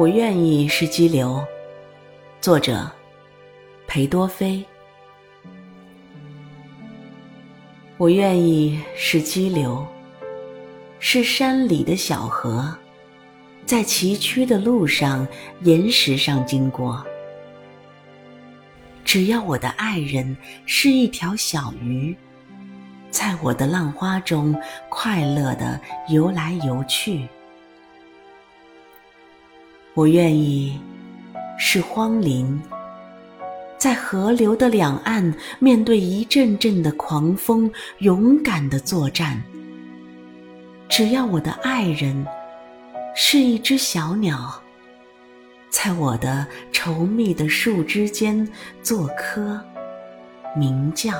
我愿意是激流。作者：裴多菲。我愿意是激流，是山里的小河，在崎岖的路上、岩石上经过。只要我的爱人是一条小鱼，在我的浪花中快乐地游来游去。我愿意是荒林，在河流的两岸，面对一阵阵的狂风，勇敢的作战。只要我的爱人是一只小鸟，在我的稠密的树枝间做科鸣叫。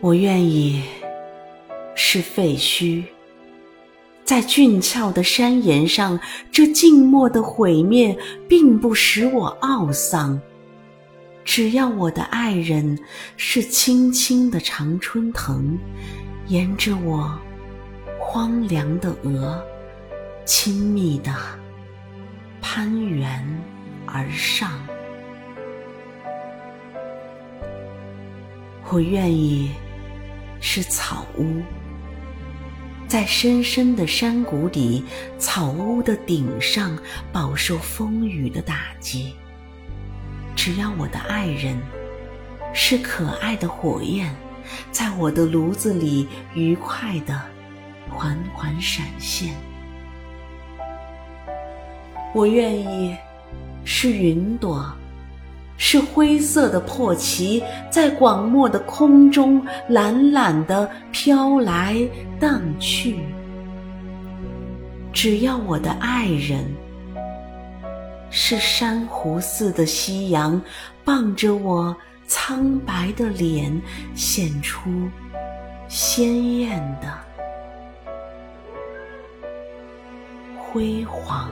我愿意是废墟。在俊俏的山岩上，这静默的毁灭并不使我懊丧。只要我的爱人是青青的常春藤，沿着我荒凉的额，亲密地攀援而上。我愿意是草屋。在深深的山谷里，草屋的顶上饱受风雨的打击。只要我的爱人是可爱的火焰，在我的炉子里愉快地缓缓闪现。我愿意是云朵。是灰色的破旗，在广漠的空中懒懒地飘来荡去。只要我的爱人是珊瑚似的夕阳，傍着我苍白的脸，显出鲜艳的辉煌。